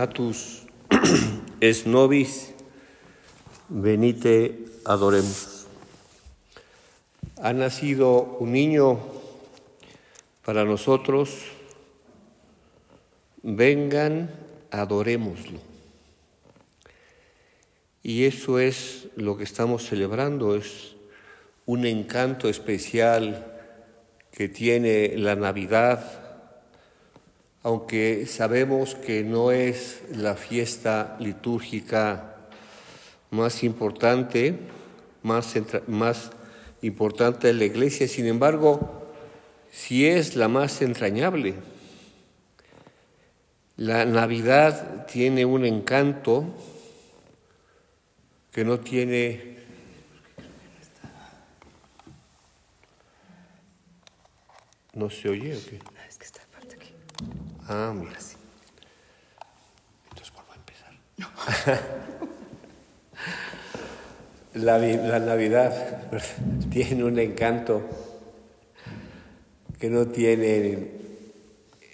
Puernatus es nobis, venite adoremos. Ha nacido un niño para nosotros, vengan, adorémoslo. Y eso es lo que estamos celebrando, es un encanto especial que tiene la Navidad aunque sabemos que no es la fiesta litúrgica más importante, más, más importante de la iglesia, sin embargo, sí es la más entrañable. La Navidad tiene un encanto que no tiene ¿No se oye o qué? Ah, mira. Entonces vuelvo a empezar. la, la Navidad tiene un encanto que no tiene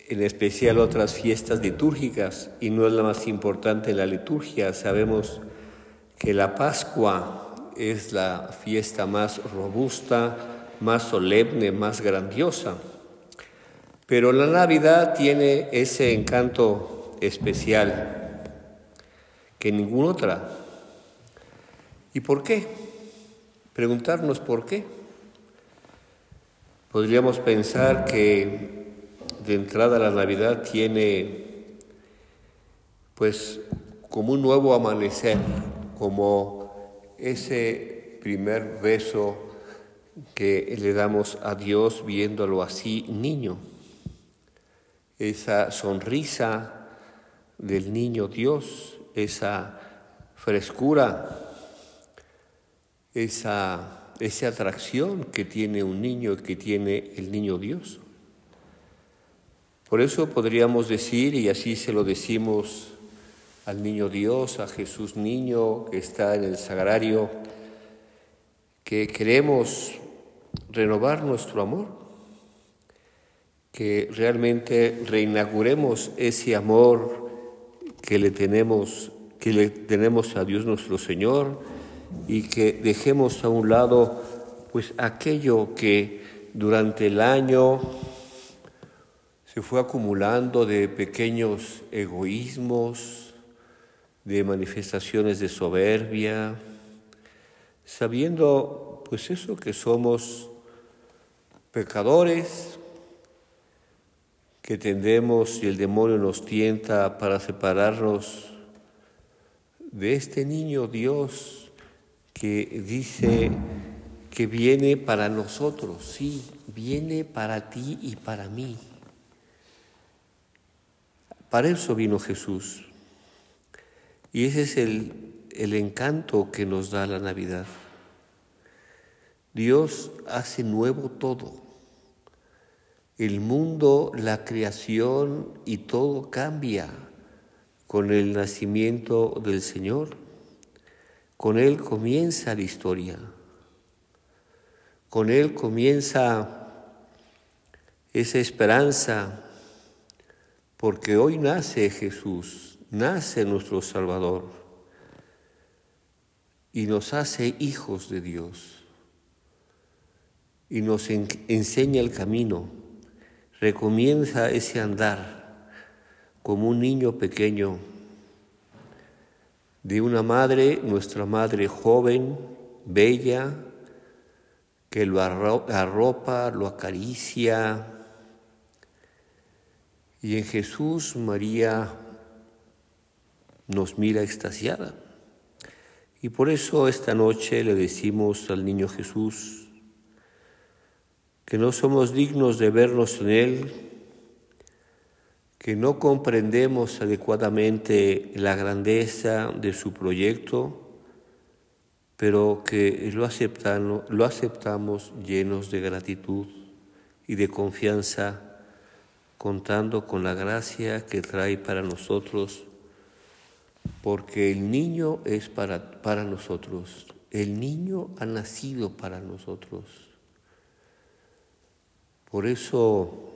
en especial otras fiestas litúrgicas y no es la más importante en la liturgia. Sabemos que la Pascua es la fiesta más robusta, más solemne, más grandiosa. Pero la Navidad tiene ese encanto especial que ninguna otra. ¿Y por qué? Preguntarnos por qué. Podríamos pensar que de entrada la Navidad tiene pues como un nuevo amanecer, como ese primer beso que le damos a Dios viéndolo así niño esa sonrisa del niño Dios, esa frescura, esa, atracción que tiene un niño, que tiene el niño Dios. Por eso podríamos decir, y así se lo decimos al niño Dios, a Jesús niño que está en el sagrario, que queremos renovar nuestro amor que realmente reinauguremos ese amor que le tenemos, que le tenemos a Dios nuestro Señor y que dejemos a un lado pues aquello que durante el año se fue acumulando de pequeños egoísmos, de manifestaciones de soberbia, sabiendo pues eso que somos pecadores, que tendemos y el demonio nos tienta para separarnos de este niño Dios que dice que viene para nosotros, sí, viene para ti y para mí. Para eso vino Jesús. Y ese es el, el encanto que nos da la Navidad. Dios hace nuevo todo el mundo, la creación y todo cambia con el nacimiento del Señor. Con Él comienza la historia. Con Él comienza esa esperanza, porque hoy nace Jesús, nace nuestro Salvador y nos hace hijos de Dios y nos enseña el camino recomienza ese andar como un niño pequeño de una madre, nuestra madre joven, bella, que lo arropa, lo acaricia. Y en Jesús María nos mira extasiada. Y por eso esta noche le decimos al niño Jesús que no somos dignos de vernos en Él, que no comprendemos adecuadamente la grandeza de su proyecto, pero que lo, aceptamos llenos de gratitud y de confianza, contando con la gracia que trae para nosotros, porque el niño es para, para nosotros, el niño ha nacido para nosotros. Por eso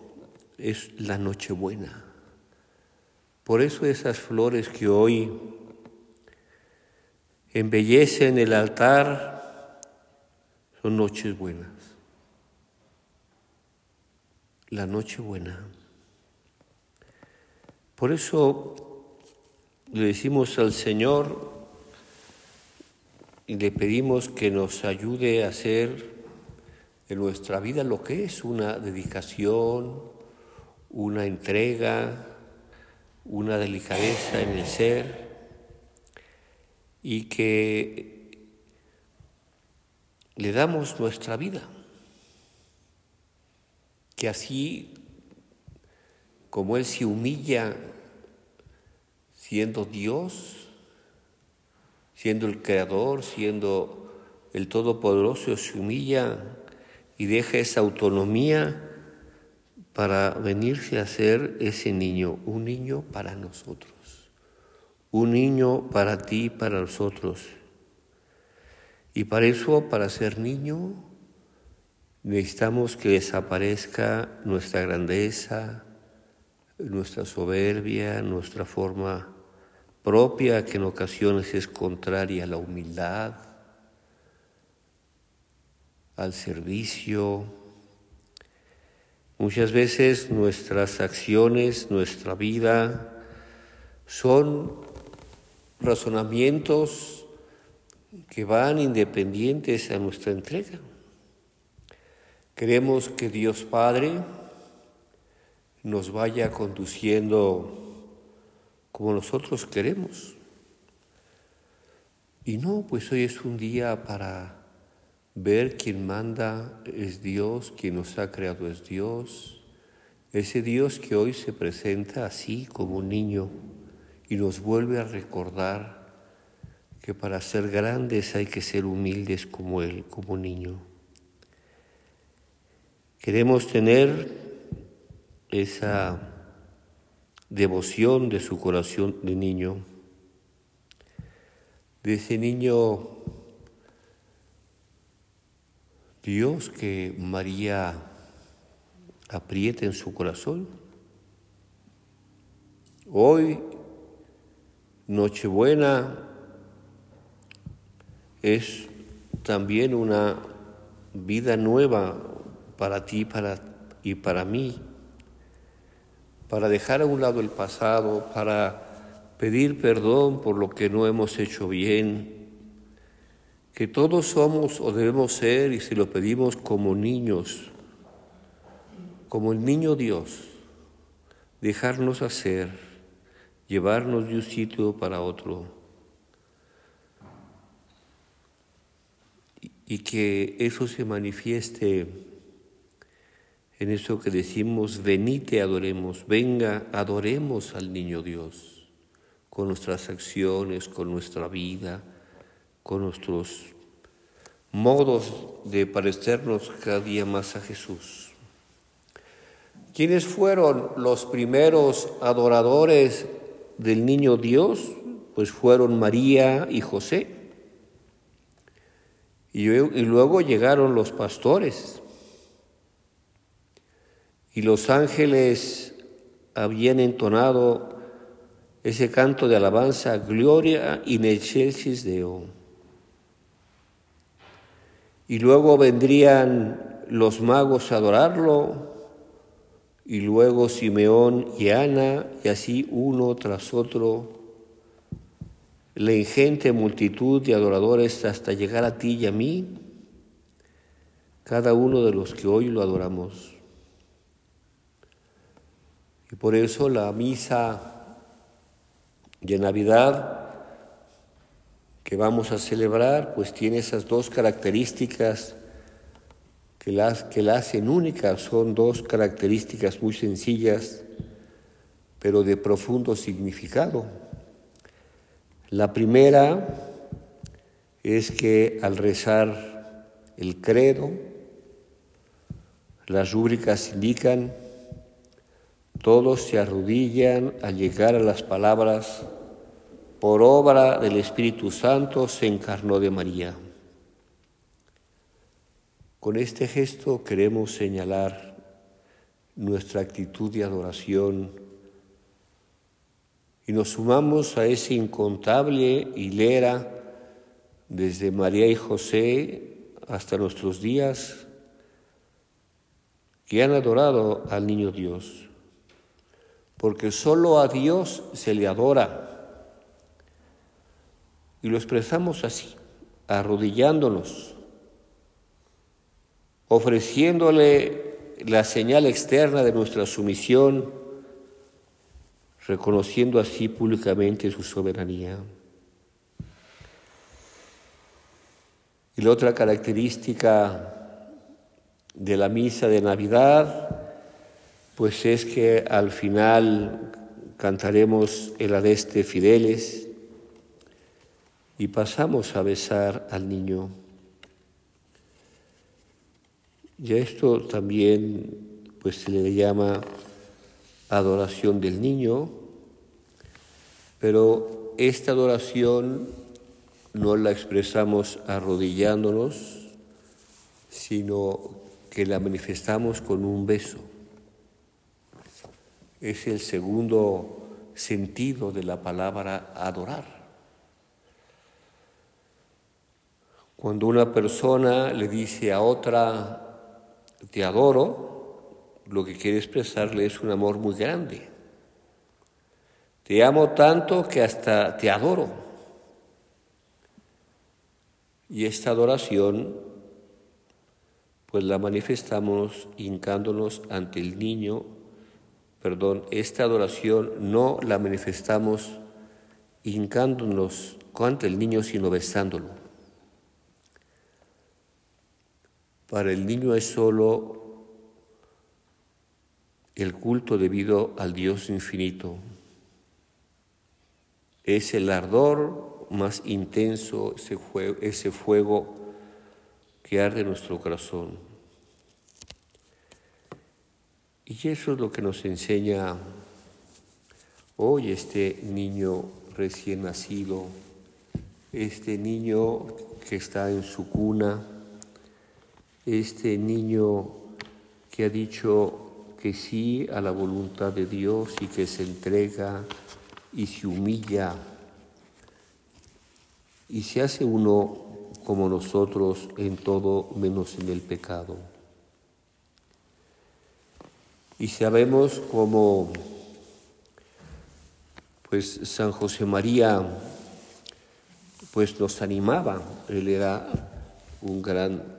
es la Nochebuena. Por eso esas flores que hoy embellecen el altar, son noches buenas. La noche buena. Por eso le decimos al Señor y le pedimos que nos ayude a hacer en nuestra vida lo que es una dedicación, una entrega, una delicadeza en el ser y que le damos nuestra vida, que así como Él se humilla siendo Dios, siendo el Creador, siendo el Todopoderoso, se humilla y deja esa autonomía para venirse a ser ese niño, un niño para nosotros un niño para ti, para nosotros. Y para eso, para ser niño, necesitamos que desaparezca nuestra grandeza, nuestra soberbia, nuestra forma propia, que en ocasiones es contraria a la humildad, al servicio. Muchas veces nuestras acciones, nuestra vida, son razonamientos que van independientes a nuestra entrega. Queremos que Dios Padre nos vaya conduciendo como nosotros queremos. Y no, pues hoy es un día para ver quién manda es Dios, quien nos ha creado es Dios, ese Dios que hoy se presenta así como un niño y nos vuelve a recordar que para ser grandes hay que ser humildes como Él, como niño. Queremos tener esa devoción de su corazón de niño, de ese niño Dios que María aprieta en su corazón. Hoy Nochebuena es también una vida nueva para ti para, y para mí, para dejar a un lado el pasado, para pedir perdón por lo que no hemos hecho bien, que todos somos o debemos ser, y si lo pedimos como niños, como el niño Dios, dejarnos hacer llevarnos de un sitio para otro. Y que eso se manifieste en eso que decimos, venite, adoremos, venga, adoremos al niño Dios, con nuestras acciones, con nuestra vida, con nuestros modos de parecernos cada día más a Jesús. ¿Quiénes fueron los primeros adoradores del niño Dios, pues fueron María y José. Y, luego llegaron los pastores. Y los ángeles habían entonado ese canto de alabanza, Gloria in excelsis Deo. Y luego vendrían los magos a adorarlo, y luego Simeón y Ana, y así uno tras otro, la ingente multitud de adoradores hasta llegar a ti y a mí, cada uno de los que hoy lo adoramos. Y por eso la misa de Navidad que vamos a celebrar, pues tiene esas dos características que la, que la hacen única. Son dos características muy sencillas, pero de profundo significado. La primera es que al rezar el credo, las rúbricas indican, todos se arrodillan al llegar a las palabras, por obra del Espíritu Santo se encarnó de María. Con este gesto queremos señalar nuestra actitud de adoración y nos sumamos a esa incontable hilera desde María y José hasta nuestros días que han adorado al niño Dios, porque solo a Dios se le adora. Y lo expresamos así, arrodillándonos, ofreciéndole la señal externa de nuestra sumisión, reconociendo así públicamente su soberanía. Y la otra característica de la misa de Navidad, pues es que al final cantaremos el Adeste Fideles y pasamos a besar al niño. Y a esto también pues se le llama adoración del niño, pero esta adoración no la expresamos arrodillándonos, sino que la manifestamos con un beso. Es el segundo sentido de la palabra adorar. Cuando una persona le dice a otra, te adoro, lo que quiere expresarle es un amor muy grande. Te amo tanto que hasta te adoro. Y esta adoración, pues la manifestamos hincándonos ante el niño, perdón, esta adoración no la manifestamos hincándonos ante el niño, sino besándolo. Para el niño es solo el culto debido al Dios infinito es el ardor más intenso, ese fuego, que arde en nuestro corazón. Y eso es lo que nos enseña hoy este niño recién nacido, este niño que está en su cuna, este niño que ha dicho que sí a la voluntad de Dios y que se entrega y se humilla y se hace uno como nosotros en todo menos en el pecado. Y sabemos cómo pues San José María pues nos animaba, él era un gran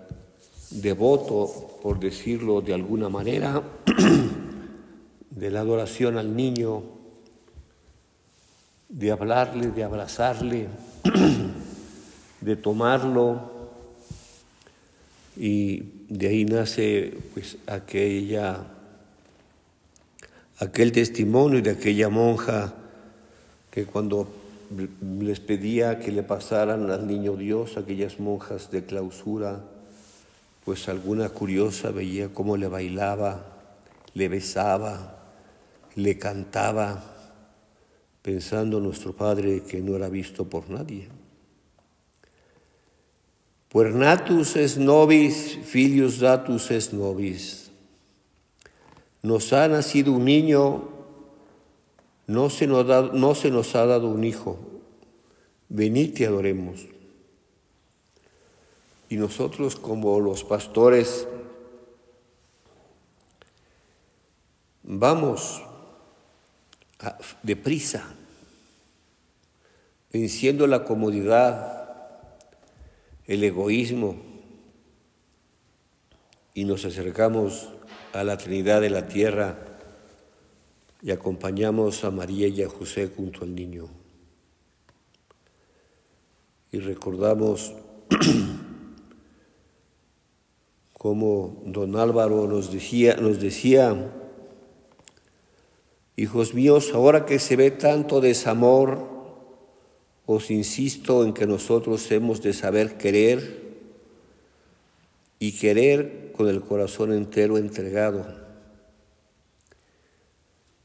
devoto, por decirlo de alguna manera, de la adoración al niño, de hablarle, de abrazarle, de tomarlo y de ahí nace pues aquella aquel testimonio de aquella monja que cuando les pedía que le pasaran al niño Dios, aquellas monjas de clausura, pues alguna curiosa veía cómo le bailaba, le besaba, le cantaba pensando nuestro Padre que no era visto por nadie. Puernatus es nobis, filius datus es nobis. Nos ha nacido un niño, no se nos, no se nos ha dado un hijo. Venid y adoremos. Y nosotros como los pastores vamos deprisa, venciendo la comodidad, el egoísmo, y nos acercamos a la Trinidad de la Tierra y acompañamos a María y a José junto al niño. Y recordamos como don Álvaro nos decía, nos decía, hijos míos, ahora que se ve tanto desamor, os insisto en que nosotros hemos de saber querer y querer con el corazón entero entregado.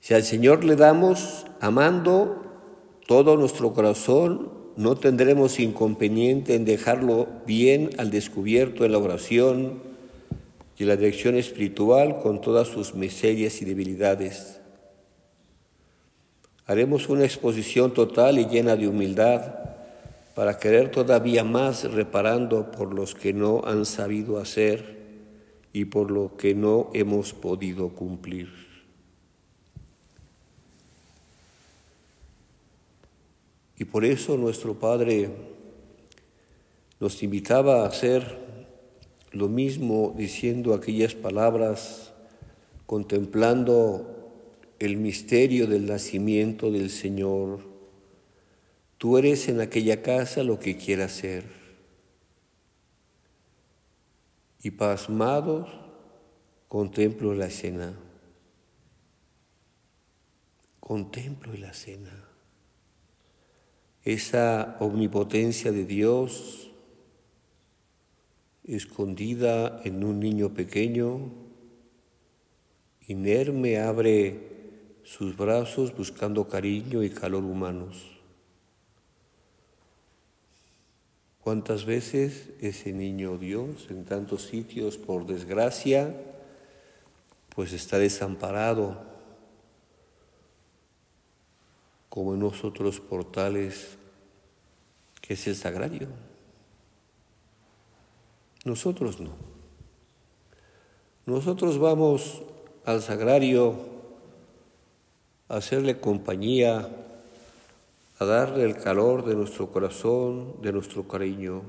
Si al Señor le damos amando todo nuestro corazón, no tendremos inconveniente en dejarlo bien al descubierto en la oración y la dirección espiritual con todas sus miserias y debilidades. Haremos una exposición total y llena de humildad para querer todavía más reparando por los que no han sabido hacer y por lo que no hemos podido cumplir. Y por eso nuestro Padre nos invitaba a hacer lo mismo diciendo aquellas palabras, contemplando el misterio del nacimiento del Señor. Tú eres en aquella casa lo que quieras ser. Y pasmados contemplo la cena. Contemplo la cena. Esa omnipotencia de Dios escondida en un niño pequeño, inerme abre sus brazos buscando cariño y calor humanos. ¿Cuántas veces ese niño Dios en tantos sitios, por desgracia, pues está desamparado, como en nosotros portales, que es el sagrario? Nosotros no. Nosotros vamos al sagrario a hacerle compañía, a darle el calor de nuestro corazón, de nuestro cariño.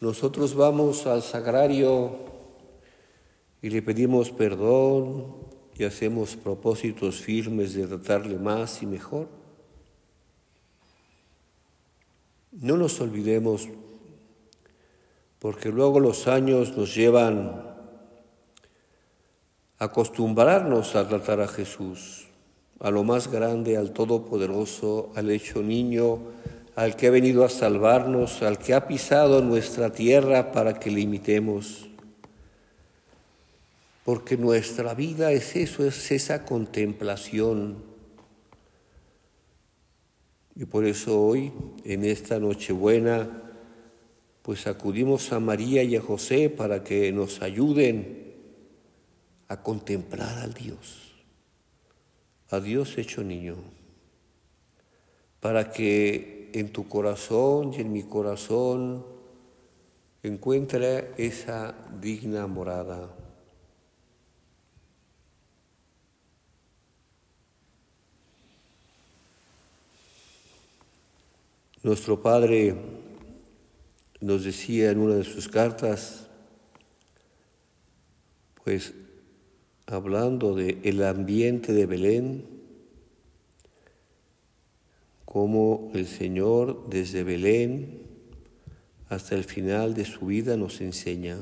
Nosotros vamos al sagrario y le pedimos perdón y hacemos propósitos firmes de tratarle más y mejor. No nos olvidemos porque luego los años nos llevan a acostumbrarnos a tratar a Jesús, a lo más grande, al Todopoderoso, al hecho niño, al que ha venido a salvarnos, al que ha pisado nuestra tierra para que le imitemos. Porque nuestra vida es eso, es esa contemplación. Y por eso hoy, en esta Nochebuena, pues acudimos a María y a José para que nos ayuden a contemplar al Dios, a Dios hecho niño, para que en tu corazón y en mi corazón encuentre esa digna morada. Nuestro Padre nos decía en una de sus cartas, pues hablando de el ambiente de Belén, cómo el Señor desde Belén hasta el final de su vida nos enseña.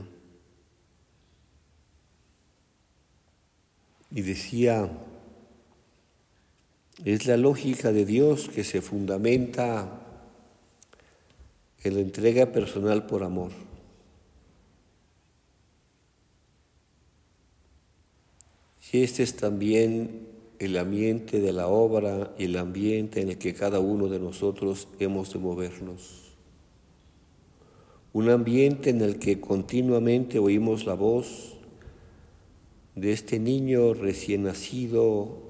Y decía, es la lógica de Dios que se fundamenta en la entrega personal por amor. Si este es también el ambiente de la obra y el ambiente en el que cada uno de nosotros hemos de movernos. Un ambiente en el que continuamente oímos la voz de este niño recién nacido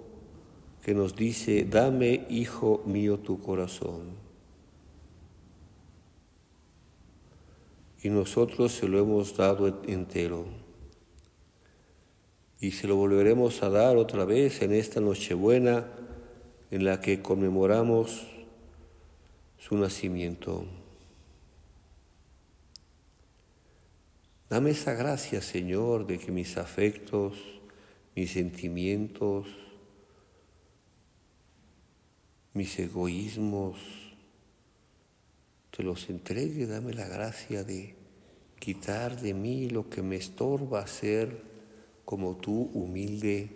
que nos dice, dame, hijo mío, tu corazón. Y nosotros se lo hemos dado entero. Y se lo volveremos a dar otra vez en esta Nochebuena en la que conmemoramos su nacimiento. Dame esa gracia, Señor, de que mis afectos, mis sentimientos, mis egoísmos, te los entregue, dame la gracia de quitar de mí lo que me estorba ser como tú, humilde,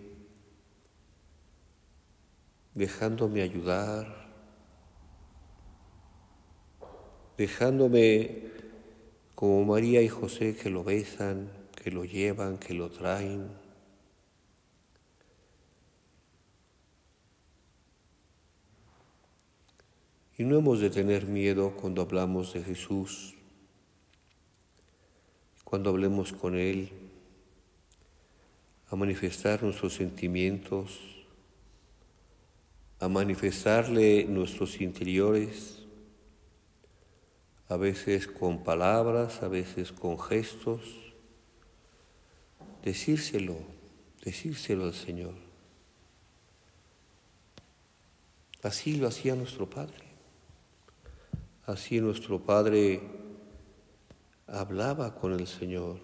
dejándome ayudar, dejándome como María y José que lo besan, que lo llevan, que lo traen. Y no hemos de tener miedo cuando hablamos de Jesús, cuando hablemos con Él, a manifestar nuestros sentimientos, a manifestarle nuestros interiores a veces con palabras, a veces con gestos, decírselo, decírselo al Señor. Así lo hacía nuestro Padre. Así nuestro Padre hablaba con el Señor.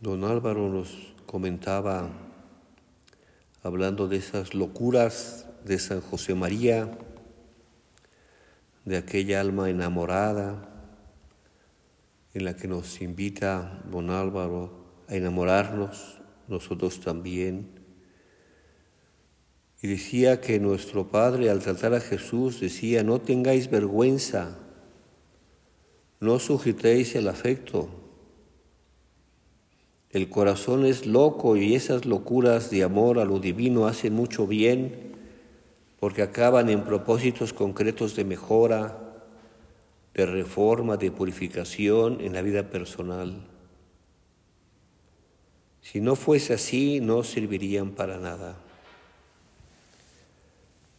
Don Álvaro nos comentaba hablando de esas locuras de San José María, de aquella alma enamorada en la que nos invita don Álvaro a enamorarnos, nosotros también. Y decía que nuestro Padre al tratar a Jesús decía, no tengáis vergüenza, no sujetéis el afecto, el corazón es loco y esas locuras de amor a lo divino hacen mucho bien porque acaban en propósitos concretos de mejora, de reforma, de purificación en la vida personal. Si no fuese así, no servirían para nada.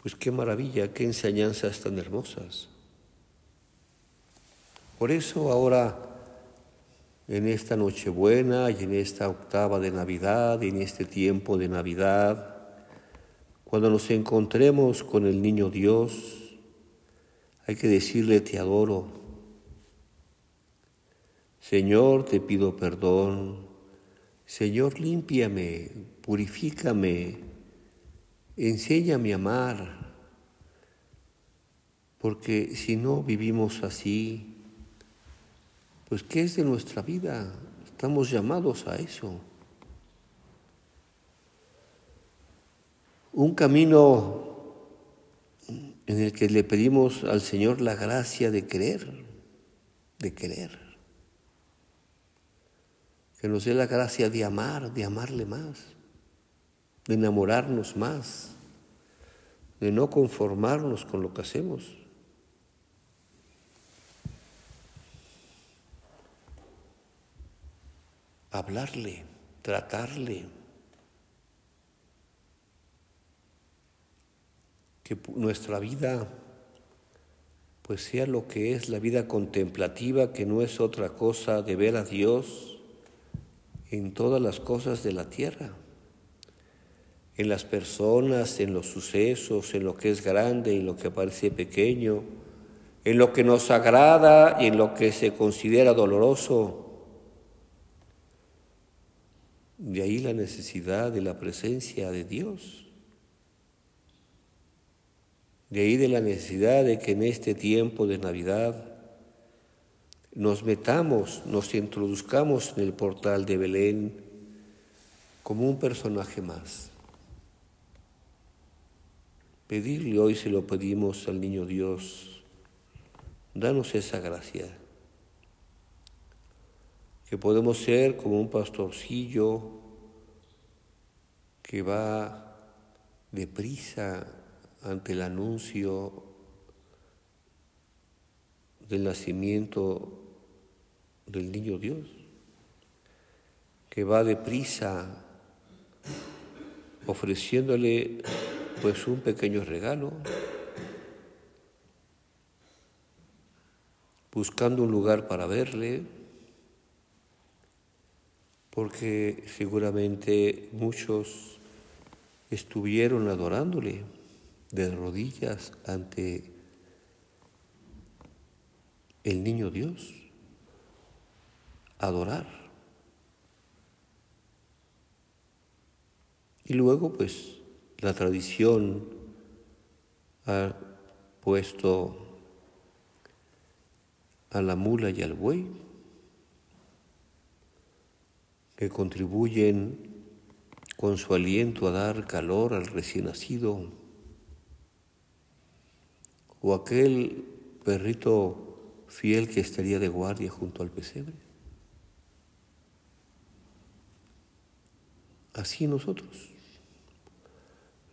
Pues qué maravilla, qué enseñanzas tan hermosas. Por eso ahora en esta Nochebuena y en esta octava de Navidad y en este tiempo de Navidad, cuando nos encontremos con el niño Dios, hay que decirle te adoro. Señor, te pido perdón. Señor, límpiame, purifícame, enséñame a amar. Porque si no vivimos así, pues ¿qué es de nuestra vida? Estamos llamados a eso. Un camino en el que le pedimos al Señor la gracia de creer, de querer. Que nos dé la gracia de amar, de amarle más, de enamorarnos más, de no conformarnos con lo que hacemos. hablarle, tratarle. Que nuestra vida pues sea lo que es la vida contemplativa, que no es otra cosa de ver a Dios en todas las cosas de la tierra, en las personas, en los sucesos, en lo que es grande y lo que parece pequeño, en lo que nos agrada y en lo que se considera doloroso de ahí la necesidad de la presencia de Dios. De ahí de la necesidad de que en este tiempo de Navidad nos metamos, nos introduzcamos en el portal de Belén como un personaje más. Pedirle hoy se lo pedimos al niño Dios, danos esa gracia que podemos ser como un pastorcillo que va deprisa ante el anuncio del nacimiento del niño Dios, que va deprisa ofreciéndole pues un pequeño regalo, buscando un lugar para verle, porque seguramente muchos estuvieron adorándole de rodillas ante el niño Dios, adorar. Y luego pues la tradición ha puesto a la mula y al buey, que contribuyen con su aliento a dar calor al recién nacido, o aquel perrito fiel que estaría de guardia junto al pesebre. Así nosotros,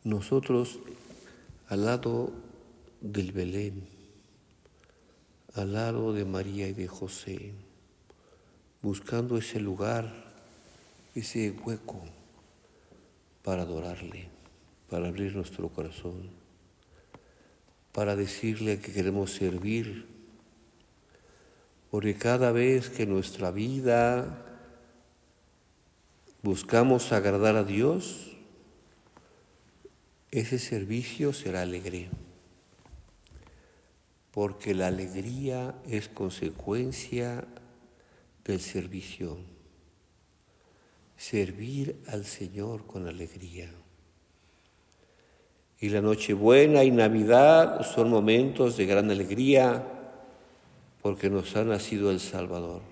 nosotros al lado del Belén, al lado de María y de José, buscando ese lugar, ese hueco para adorarle, para abrir nuestro corazón, para decirle que queremos servir, porque cada vez que nuestra vida buscamos agradar a Dios, ese servicio será alegre porque la alegría es consecuencia del servicio. Servir al Señor con alegría. Y la Nochebuena y Navidad son momentos de gran alegría porque nos ha nacido el Salvador.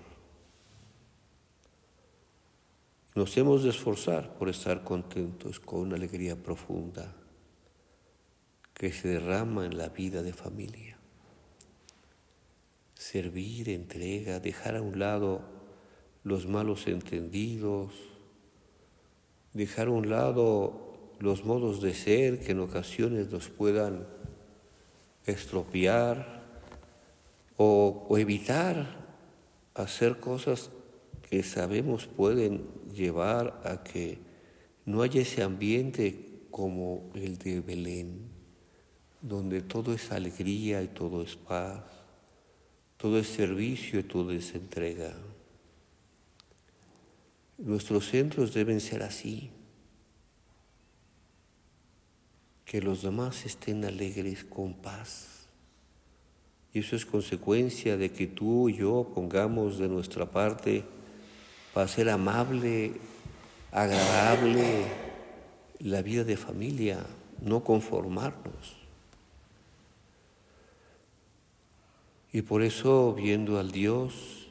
Nos hemos de esforzar por estar contentos con una alegría profunda que se derrama en la vida de familia servir, entrega, dejar a un lado los malos entendidos, dejar a un lado los modos de ser que en ocasiones nos puedan estropear o, evitar hacer cosas que sabemos pueden llevar a que no haya ese ambiente como el de Belén, donde todo es alegría y todo es paz todo es servicio y todo es entrega. Nuestros centros deben ser así, que los demás estén alegres con paz. Y eso es consecuencia de que tú y yo pongamos de nuestra parte para ser amable, agradable la vida de familia, no conformarnos. Y por eso, viendo al Dios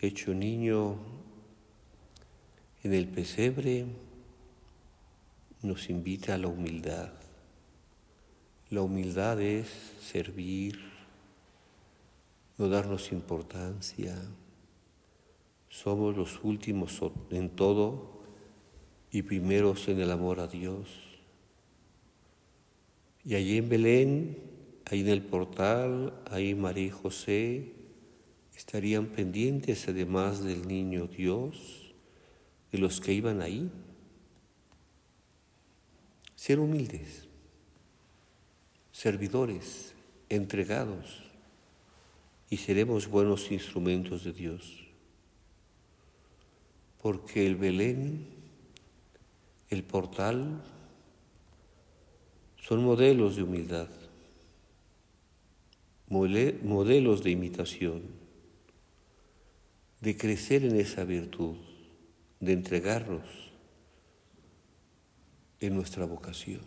hecho niño en el pesebre, nos invita a la humildad. La humildad es servir, no darnos importancia. Somos los últimos en todo y primeros en el amor a Dios. Y allí en Belén Ahí en el portal, ahí María y José estarían pendientes además del niño Dios, de los que iban ahí. Ser humildes, servidores, entregados, y seremos buenos instrumentos de Dios. Porque el Belén, el portal, son modelos de humildad modelos de imitación, de crecer en esa virtud, de entregarnos en nuestra vocación,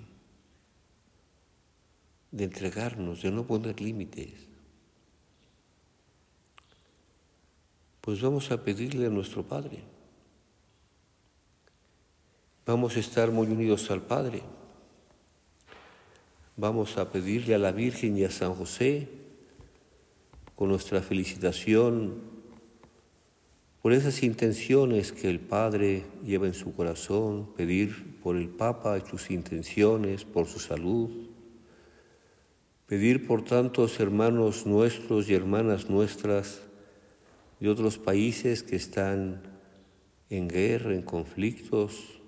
de entregarnos, de no poner límites. Pues vamos a pedirle a nuestro Padre. Vamos a estar muy unidos al Padre. Vamos a pedirle a la Virgen y a San José con nuestra felicitación por esas intenciones que el Padre lleva en su corazón, pedir por el Papa sus intenciones, por su salud, pedir por tantos hermanos nuestros y hermanas nuestras de otros países que están en guerra, en conflictos,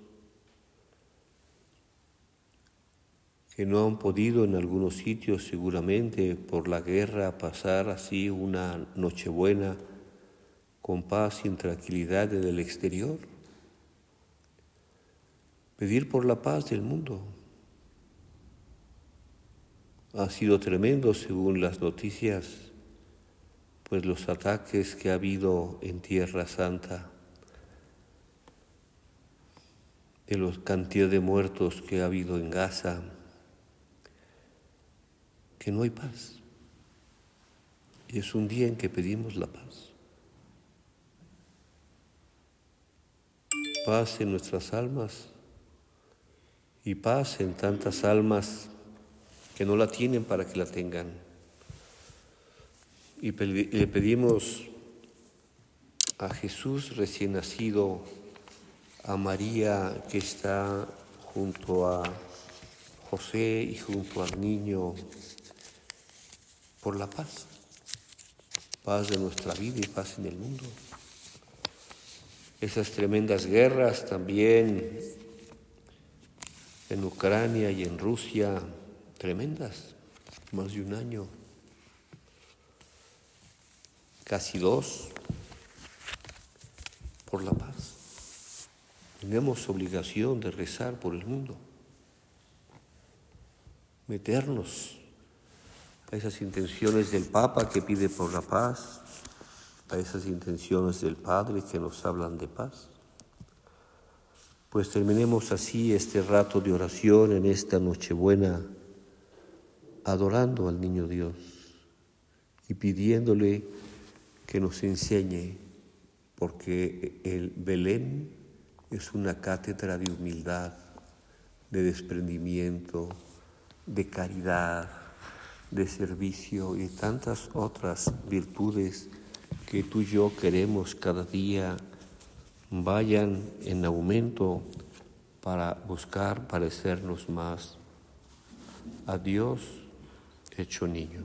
que no han podido en algunos sitios seguramente por la guerra pasar así una nochebuena con paz y tranquilidad en el exterior. pedir por la paz del mundo. Ha sido tremendo según las noticias, pues los ataques que ha habido en Tierra Santa, de los cantidad de muertos que ha habido en Gaza, que no hay paz. Y es un día en que pedimos la paz. Paz en nuestras almas y paz en tantas almas que no la tienen para que la tengan. Y le pedimos a Jesús recién nacido, a María que está junto a José y junto al niño, por la paz, paz de nuestra vida y paz en el mundo. Esas tremendas guerras también en Ucrania y en Rusia, tremendas, más de un año, casi dos, por la paz. Tenemos obligación de rezar por el mundo, meternos a esas intenciones del Papa que pide por la paz, a esas intenciones del Padre que nos hablan de paz. Pues terminemos así este rato de oración en esta Nochebuena, adorando al Niño Dios y pidiéndole que nos enseñe, porque el Belén es una cátedra de humildad, de desprendimiento, de caridad, de servicio y tantas otras virtudes que tú y yo queremos cada día vayan en aumento para buscar parecernos más a Dios hecho niño.